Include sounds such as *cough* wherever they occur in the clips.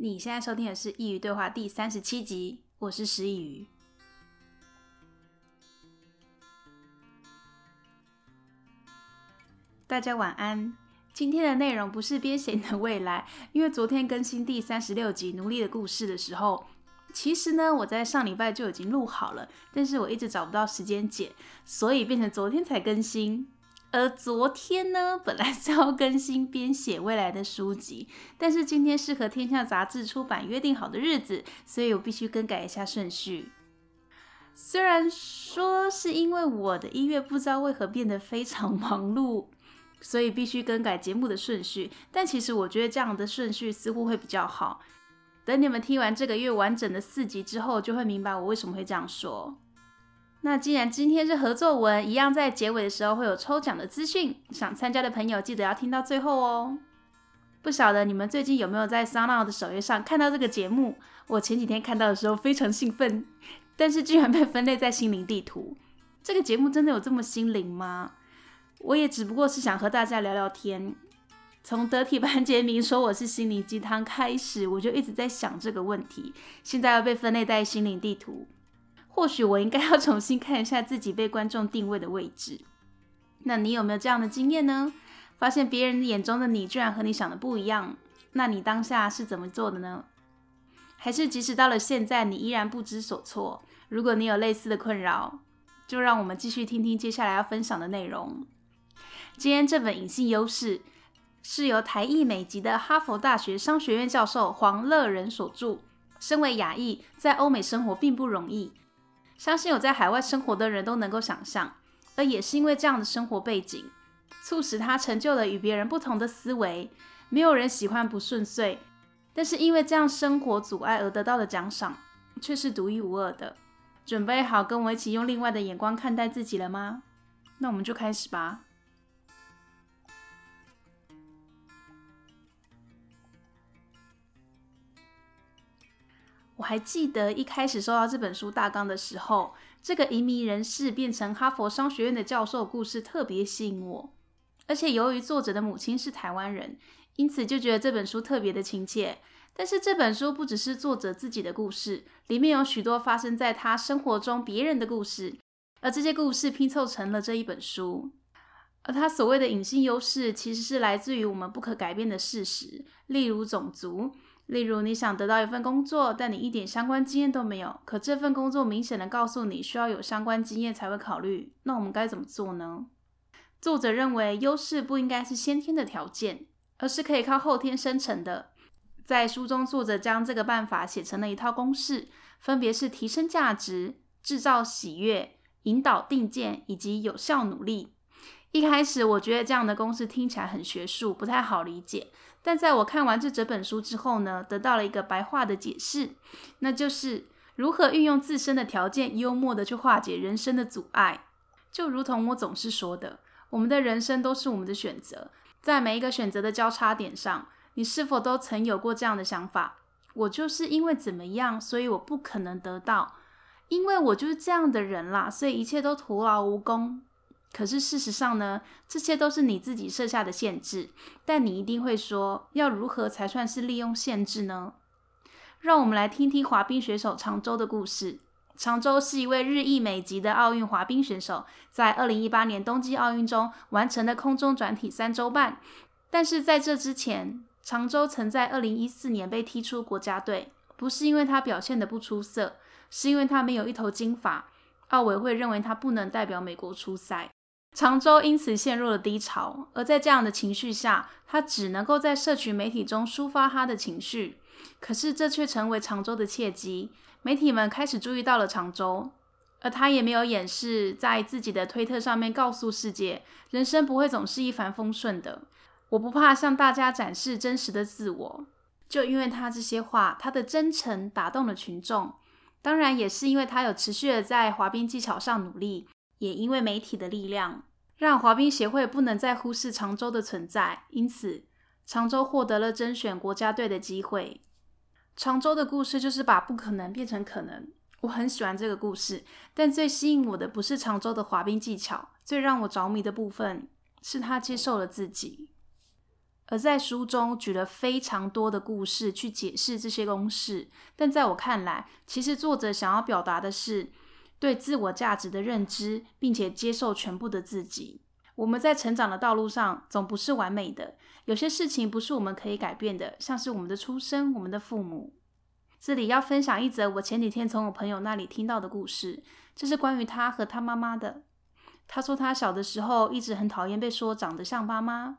你现在收听的是《佾萮对话》第三十七集，我是师佾萮。大家晚安。今天的内容不是编写你的未来，因为昨天更新第三十六集《奴隶的故事》的时候，其实呢，我在上礼拜就已经录好了，但是我一直找不到时间剪，所以变成昨天才更新。而昨天呢，本来 *laughs* 是要更新编写未来的书籍，但是今天是和天下杂志出版约定好的日子，所以我必须更改一下顺序。虽然说是因为我的一月不知道为何变得非常 *laughs* 忙碌，所以必须更改节目的顺序，但其实我觉得这样的顺序似乎会比较好。等你们听完这个月完整的四集之后，就会明白我为什么会这样说。那既然今天是合作文，一样在结尾的时候会有抽奖的资讯，想参加的朋友记得要听到最后哦。不晓得你们最近有没有在 s o u n d o 的首页上看到这个节目？我前几天看到的时候非常兴奋，但是居然被分类在心灵地图。这个节目真的有这么心灵吗？我也只不过是想和大家聊聊天。从得体班杰明说我是心灵鸡汤开始，我就一直在想这个问题。现在要被分类在心灵地图。或许我应该要 *laughs* 重新看一下自己被观众定位的位置。那你有没有这样的经验呢？发现别人眼中的你居然和你想的不一样，那你当下是怎么做的呢？还是即使到了现在，你依然不知所措？如果你有类似的困扰，就让我们继续听听接下来要分享的内容。今天这本《隐性优势》是由台裔美籍的哈佛大学商学院教授黄乐仁所著。身为亚裔，在欧美生活并不容易。相信有在海外生活的人都能够想象，而也是因为这样的生活背景，促使他成就了与别人不同的思维。没有人喜欢不顺遂，但是因为这样生活阻碍而得到的奖赏，却是独一无二的。准备好跟我一起用另外的眼光看待自己了吗？那我们就开始吧。我还记得一开始收到这本书大纲的时候，这个移民人士变成哈佛商学院的教授故事特别吸引我，而且由于作者的母亲是台湾人，因此就觉得这本书特别的亲切。但是这本书不只是作者自己的故事，里面有许多发生在他生活中别人的故事，而这些故事拼凑成了这一本书。而他所谓的隐性优势，其实是来自于我们不可改变的事实，例如种族。例如，你想得到一份工作，但你一点相关经验都没有。可这份工作明显的告诉你需要有相关经验才会考虑。那我们该怎么做呢？作者认为，优势不应该是先天的条件，而是可以靠后天生成的。在书中，作者将这个办法写成了一套公式，分别是提升价值、制造喜悦、引导定见以及有效努力。一开始，我觉得这样的公式听起来很学术，不太好理解。但在我看完这整本书之后呢，得到了一个白话的解释，那就是如何运用自身的条件，幽默的去化解人生的阻碍。就如同我总是说的，我们的人生都是我们的选择，在每一个选择的交叉点上，你是否都曾有过这样的想法？我就是因为怎么样，所以我不可能得到，因为我就是这样的人啦，所以一切都徒劳无功。可是事实上呢，这些都是你自己设下的限制。但你一定会说，要如何才算是利用限制呢？让我们来听听滑冰选手常州的故事。常州是一位日裔美籍的奥运滑冰选手，在二零一八年冬季奥运中完成了空中转体三周半。但是在这之前，常州曾在二零一四年被踢出国家队，不是因为他表现得不出色，是因为他没有一头金发。奥委会认为他不能代表美国出赛。常州因此陷入了低潮，而在这样的情绪下，他只能够在社群媒体中抒发他的情绪。可是这却成为常州的契机，媒体们开始注意到了常州，而他也没有掩饰，在自己的推特上面告诉世界，人生不会总是一帆风顺的。我不怕向大家展示真实的自我，就因为他这些话，他的真诚打动了群众。当然，也是因为他有持续的在滑冰技巧上努力。也因为媒体的力量，让滑冰协会不能再忽视常州的存在，因此常州获得了甄选国家队的机会。常州的故事就是把不可能变成可能，我很喜欢这个故事。但最吸引我的不是常州的滑冰技巧，最让我着迷的部分是他接受了自己。而在书中举了非常多的故事去解释这些公式。但在我看来，其实作者想要表达的是对自我价值的认知，并且接受全部的自己。我们在成长的道路上总不是完美的，有些事情不是我们可以改变的，像是我们的出生、我们的父母。这里要分享一则我前几天从我朋友那里听到的故事，这是关于他和他妈妈的。他说他小的时候一直很讨厌被说长得像妈妈，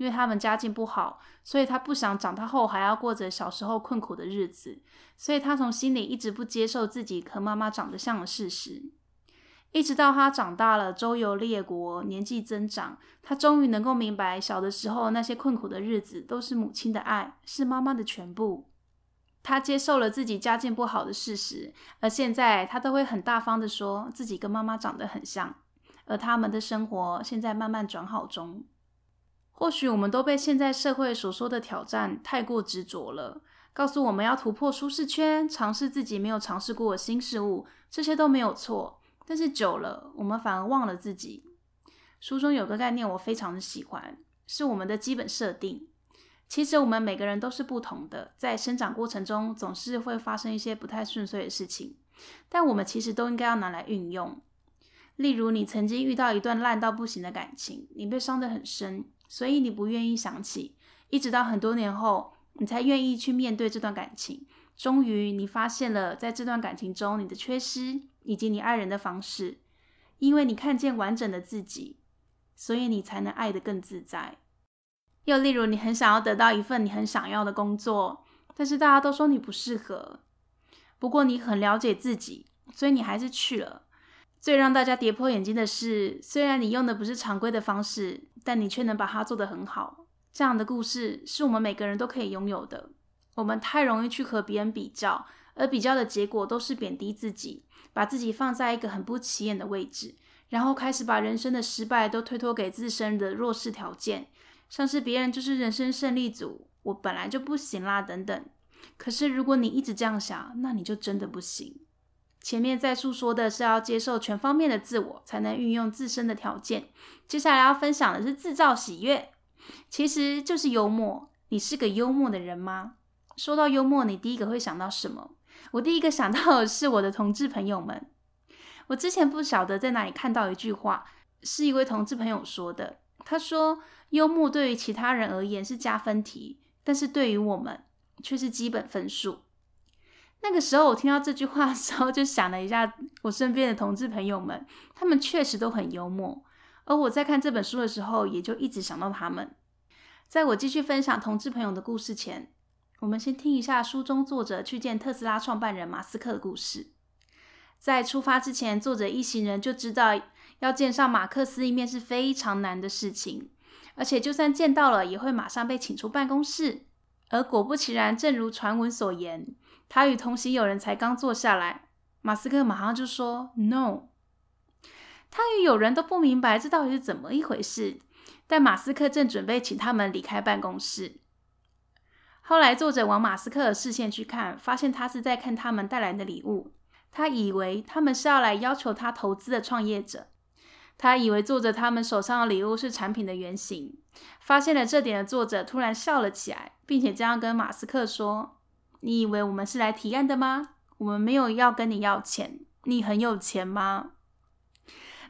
因为他们家境不好，所以他不想长大后还要过着小时候困苦的日子，所以他从心里一直不接受自己和妈妈长得像的事实。一直到他长大了，周游列国，年纪增长，他终于能够明白，小的时候那些困苦的日子都是母亲的爱，是妈妈的全部。他接受了自己家境不好的事实，而现在他都会很大方地说自己跟妈妈长得很像，而他们的生活现在慢慢转好中。或许我们都被现在社会所说的挑战太过执着了，告诉我们要突破舒适圈，尝试自己没有尝试过的新事物，这些都没有错。但是久了，我们反而忘了自己。书中有个概念我非常的喜欢，是我们的基本设定。其实我们每个人都是不同的，在生长过程中总是会发生一些不太顺遂的事情，但我们其实都应该要拿来运用。例如，你曾经遇到一段烂到不行的感情，你被伤得很深，所以你不愿意想起，一直到很多年后，你才愿意去面对这段感情。终于，你发现了在这段感情中你的缺失。以及你爱人的方式，因为你看见完整的自己，所以你才能爱得更自在。又例如，你很想要得到一份你很想要的工作，但是大家都说你不适合。不过你很了解自己，所以你还是去了。最让大家跌破眼镜的是，虽然你用的不是常规的方式，但你却能把它做得很好。这样的故事是我们每个人都可以拥有的。我们太容易去和别人比较。而比较的结果都是贬低自己，把自己放在一个很不起眼的位置，然后开始把人生的失败都推脱给自身的弱势条件，像是别人就是人生胜利组，我本来就不行啦等等。可是如果你一直这样想，那你就真的不行。前面在诉说的是要接受全方面的自我，才能运用自身的条件。接下来要分享的是制造喜悦，其实就是幽默。你是个幽默的人吗？说到幽默，你第一个会想到什么？我第一个想到的是我的同志朋友们。我之前不晓得在哪里看到一句话，是一位同志朋友说的。他说：“幽默对于其他人而言是加分题，但是对于我们却是基本分数。”那个时候我听到这句话的时候，就想了一下我身边的同志朋友们，他们确实都很幽默。而我在看这本书的时候，也就一直想到他们。在我继续分享同志朋友的故事前，我们先听一下书中作者去见特斯拉创办人马斯克的故事。在出发之前，作者一行人就知道要见上马克思一面是非常难的事情，而且就算见到了，也会马上被请出办公室。而果不其然，正如传闻所言，他与同行友人才刚坐下来，马斯克马上就说 “No”。他与友人都不明白这到底是怎么一回事，但马斯克正准备请他们离开办公室。后来，作者往马斯克的视线去看，发现他是在看他们带来的礼物。他以为他们是要来要求他投资的创业者。他以为作者他们手上的礼物是产品的原型。发现了这点的作者突然笑了起来，并且这样跟马斯克说：“你以为我们是来提案的吗？我们没有要跟你要钱。你很有钱吗？”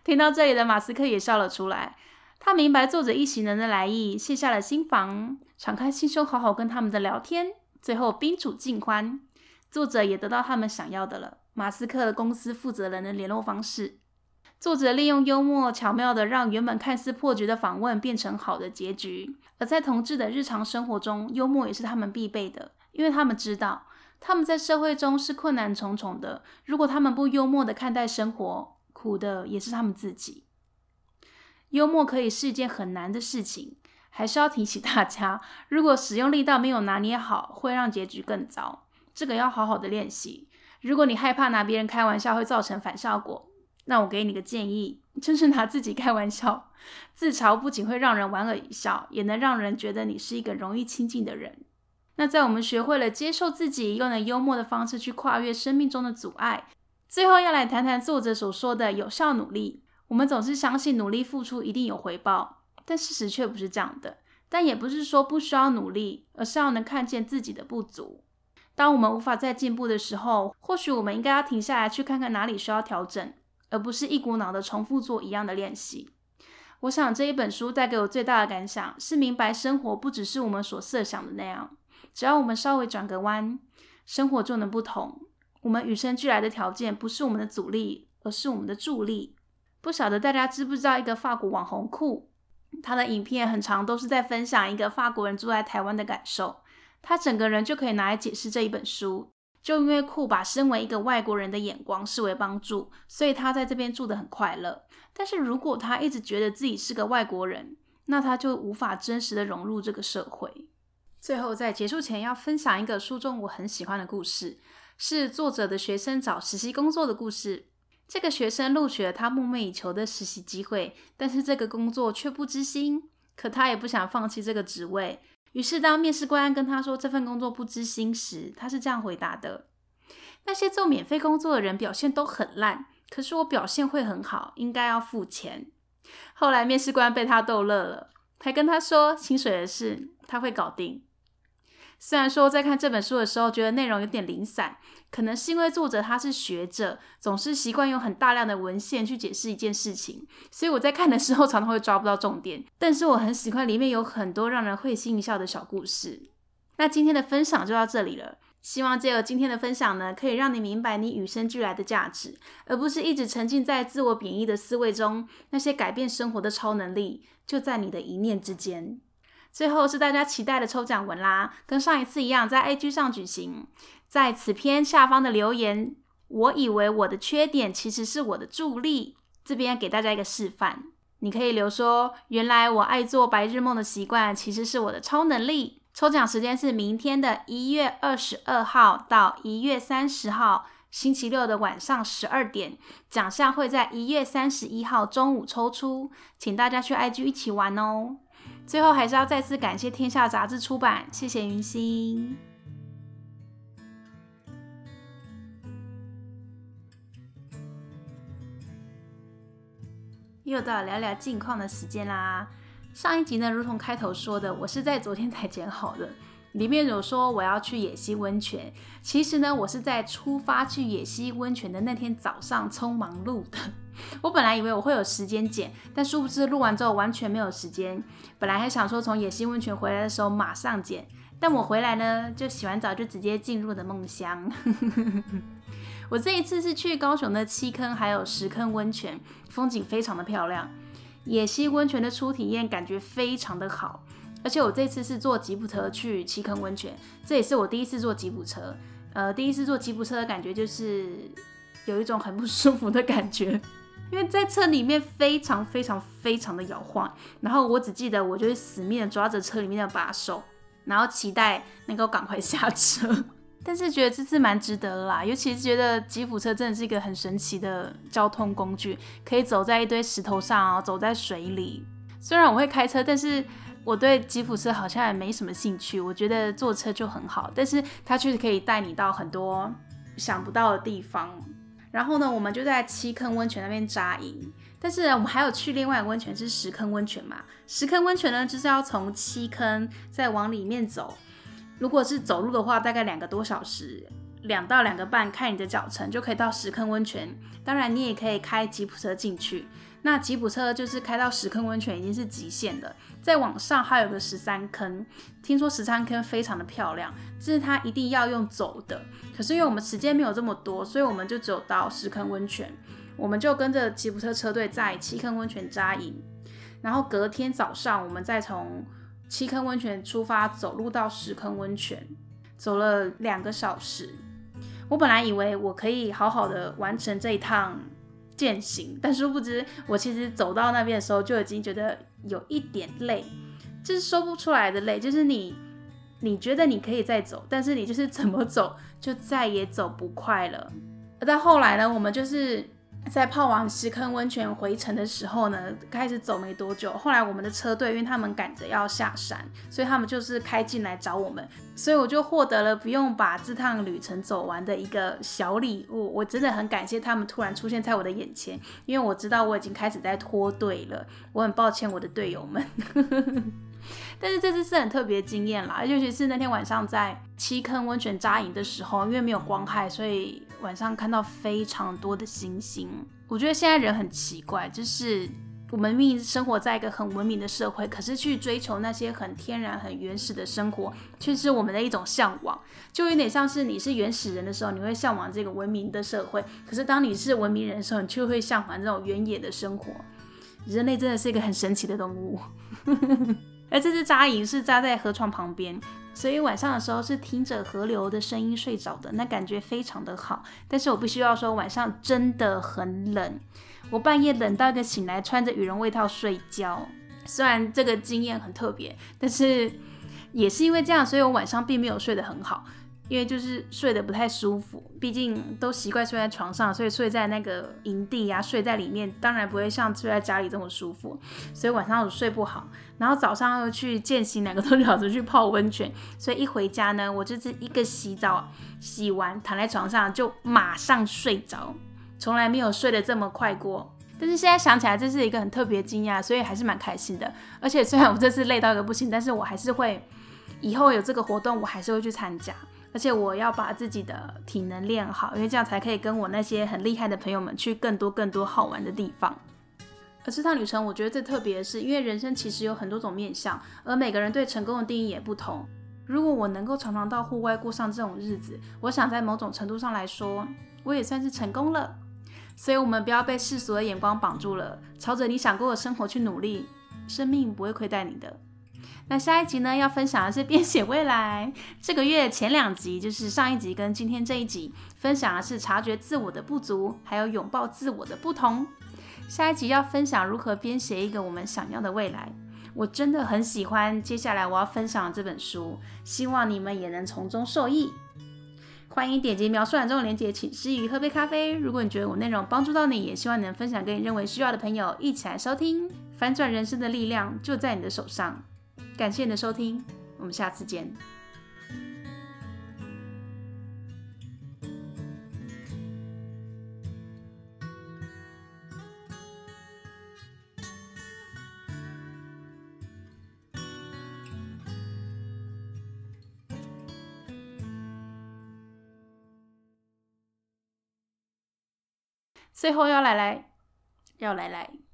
听到这里的马斯克也笑了出来。他明白作者一行人的来意，卸下了心防，敞开心胸，好好跟他们的聊天。最后宾主尽欢，作者也得到他们想要的了。马斯克的公司负责人的联络方式。作者利用幽默巧妙地让原本看似破局的访问变成好的结局。而在同志的日常生活中，幽默也是他们必备的，因为他们知道他们在社会中是困难重重的。如果他们不幽默地看待生活，苦的也是他们自己。幽默可以是一件很难的事情，还是要提醒大家，如果使用力道没有拿捏好，会让结局更糟。这个要好好的练习。如果你害怕拿别人开玩笑会造成反效果，那我给你个建议，*laughs* 就是拿自己开玩笑。自嘲不仅会让人莞尔一笑，也能让人觉得你是一个容易亲近的人。那在我们学会了接受自己，用了幽默的方式去跨越生命中的阻碍，最后要来谈谈作者所说的有效努力。我们总是相信努力付出一定有回报，但事实却不是这样的。但也不是说不需要努力，而是要能看见自己的不足。当我们无法再进步的时候，或许我们应该要停下来，去看看哪里需要调整，而不是一股脑的重复做一样的练习。我想这一本书带给我最大的感想是，明白生活不只是我们所设想的那样，只要我们稍微转个弯，生活就能不同。我们与生俱来的条件不是我们的阻力，而是我们的助力。不晓得大家知不知道一个法国网红酷，他的影片很长，都是在分享一个法国人住在台湾的感受。他整个人就可以拿来解释这一本书。就因为酷把身为一个外国人的眼光视为帮助，所以他在这边住得很快乐。但是如果他一直觉得自己是个外国人，那他就无法真实的融入这个社会。最后，在结束前要分享一个书中我很喜欢的故事，是作者的学生找实习工作的故事。这个学生录取了他梦寐以求的实习机会，但是这个工作却不知心，可他也不想放弃这个职位。于是，当面试官跟他说这份工作不知薪时，他是这样回答的：“那些做免费工作的人表现都很烂，可是我表现会很好，应该要付钱。”后来，面试官被他逗乐了，还跟他说：“薪水的事，他会搞定。”虽然说在看这本书的时候，觉得内容有点零散，可能是因为作者他是学者，总是习惯用很大量的文献去解释一件事情，所以我在看的时候 *laughs* 常常会抓不到重点。但是我很喜欢里面有很多让人会心一笑的小故事。那今天的分享就到这里了，希望借由今天的分享呢，可以让你明白你与生俱来的价值，而不是一直沉浸在自我贬义的思维中。那些改变生活的超能力就在你的一念之间。最后是大家期待的抽奖文啦，跟上一次一样，在 IG 上举行。在此篇下方的留言，我以为我的缺点其实是我的助力。这边给大家一个示范，你可以留说：原来我爱做白日梦的习惯其实是我的超能力。抽奖时间是明天的一月二十二号到一月三十号，星期六的晚上十二点。奖项会在一月三十一号中午抽出，请大家去 IG 一起玩哦。最后还是要再次感谢天下杂志出版，谢谢云心。又到聊聊近况的时间啦。上一集呢，如同开头说的，我是在昨天才剪好的。里面有说我要去野溪温泉，其实呢，我是在出发去野溪温泉的那天早上匆忙录的。*laughs* 我本来以为我会有时间剪，但殊不知录完之后完全没有时间。本来还想说从野溪温泉回来的时候马上剪，但我回来呢就洗完澡就直接进入了梦乡。*laughs* 我这一次是去高雄的七坑还有石坑温泉，风景非常的漂亮。野溪温泉的初体验感觉非常的好，而且我这次是坐吉普车去七坑温泉，这也是我第一次坐吉普车。呃，第一次坐吉普车的感觉就是有一种很不舒服的感觉。因为在车里面非常非常非常的摇晃，然后我只记得我就是死命的抓着车里面的把手，然后期待能够赶快下车。*laughs* 但是觉得这次蛮值得啦，尤其是觉得吉普车真的是一个很神奇的交通工具，可以走在一堆石头上啊，走在水里。虽然我会开车，但是我对吉普车好像也没什么兴趣。我觉得坐车就很好，但是它确实可以带你到很多想不到的地方。然后呢，我们就在七坑温泉那边扎营，但是我们还有去另外一个温泉是石坑温泉嘛。石坑温泉呢，就是要从七坑再往里面走，如果是走路的话，大概两个多小时，两到两个半，看你的脚程就可以到石坑温泉。当然，你也可以开吉普车进去。那吉普车就是开到石坑温泉已经是极限的，再往上还有个十三坑，听说十三坑非常的漂亮，这是它一定要用走的。可是因为我们时间没有这么多，所以我们就只有到石坑温泉，我们就跟着吉普车车队在七坑温泉扎营，然后隔天早上我们再从七坑温泉出发，走路到石坑温泉，走了两个小时。我本来以为我可以好好的完成这一趟。践行，但殊不知，我其实走到那边的时候就已经觉得有一点累，就是说不出来的累，就是你，你觉得你可以再走，但是你就是怎么走就再也走不快了。而到后来呢，我们就是。在泡完石坑温泉回程的时候呢，开始走没多久，后来我们的车队因为他们赶着要下山，所以他们就是开进来找我们，所以我就获得了不用把这趟旅程走完的一个小礼物。我真的很感谢他们突然出现在我的眼前，因为我知道我已经开始在脱队了，我很抱歉我的队友们。*laughs* 但是这次是很特别的经验啦，尤其是那天晚上在七坑温泉扎营的时候，因为没有光害，所以晚上看到非常多的星星。我觉得现在人很奇怪，就是。我们明明生活在一个很文明的社会，可是去追求那些很天然、很原始的生活，却是我们的一种向往。就有点像是你是原始人的时候，你会向往这个文明的社会；可是当你是文明人的时候，你却会向往这种原野的生活。*laughs* 人类真的是一个很神奇的动物。*laughs* 而这只扎营是扎在河床旁边，所以晚上的时候是听着河流的声音睡着的，那感觉非常的好。但是我必须要说，晚上真的很冷。我半夜冷到一个醒来，穿着羽绒外套睡觉。虽然这个经验很特别，但是也是因为这样，所以我晚上并没有睡得很好，因为就是睡得不太舒服。毕竟都习惯睡在床上，所以睡在那个营地呀、睡在里面，当然不会像睡在家里这么舒服。所以晚上我睡不好，然后早上又去践行，两个多小时去泡温泉，所以一回家呢，我就是一个洗澡，洗完躺在床上就马上睡着。从来没有睡得这么快过，但是现在想起来，这是一个很特别惊讶，所以还是蛮开心的。而且虽然我这次累到一个不行，但是我还是会以后有这个活动，我还是会去参加。而且我要把自己的体能练好，因为这样才可以跟我那些很厉害的朋友们去更多更多好玩的地方。而这趟旅程，我觉得最特别的是，因为人生其实有很多种面向，而每个人对成功的定义也不同。如果我能够常常到户外过上这种日子，我想在某种程度上来说，我也算是成功了。所以，我们不要被世俗的眼光绑住了，朝着你想过的生活去努力，生命不会亏待你的。那下一集呢，要分享的是编写未来。这个月前两集，就是上一集跟今天这一集，分享的是察觉自我的不足，还有拥抱自我的不同。下一集要分享如何编写一个我们想要的未来。我真的很喜欢接下来我要分享的这本书，希望你们也能从中受益。欢迎点击描述栏中的链接，请师佾萮喝杯咖啡。如果你觉得我内容帮助到你，也希望你能分享给你认为需要的朋友，一起来收听。翻转人生的力量就在你的手上。感谢你的收听，我们下次见。最后要来来，要来来。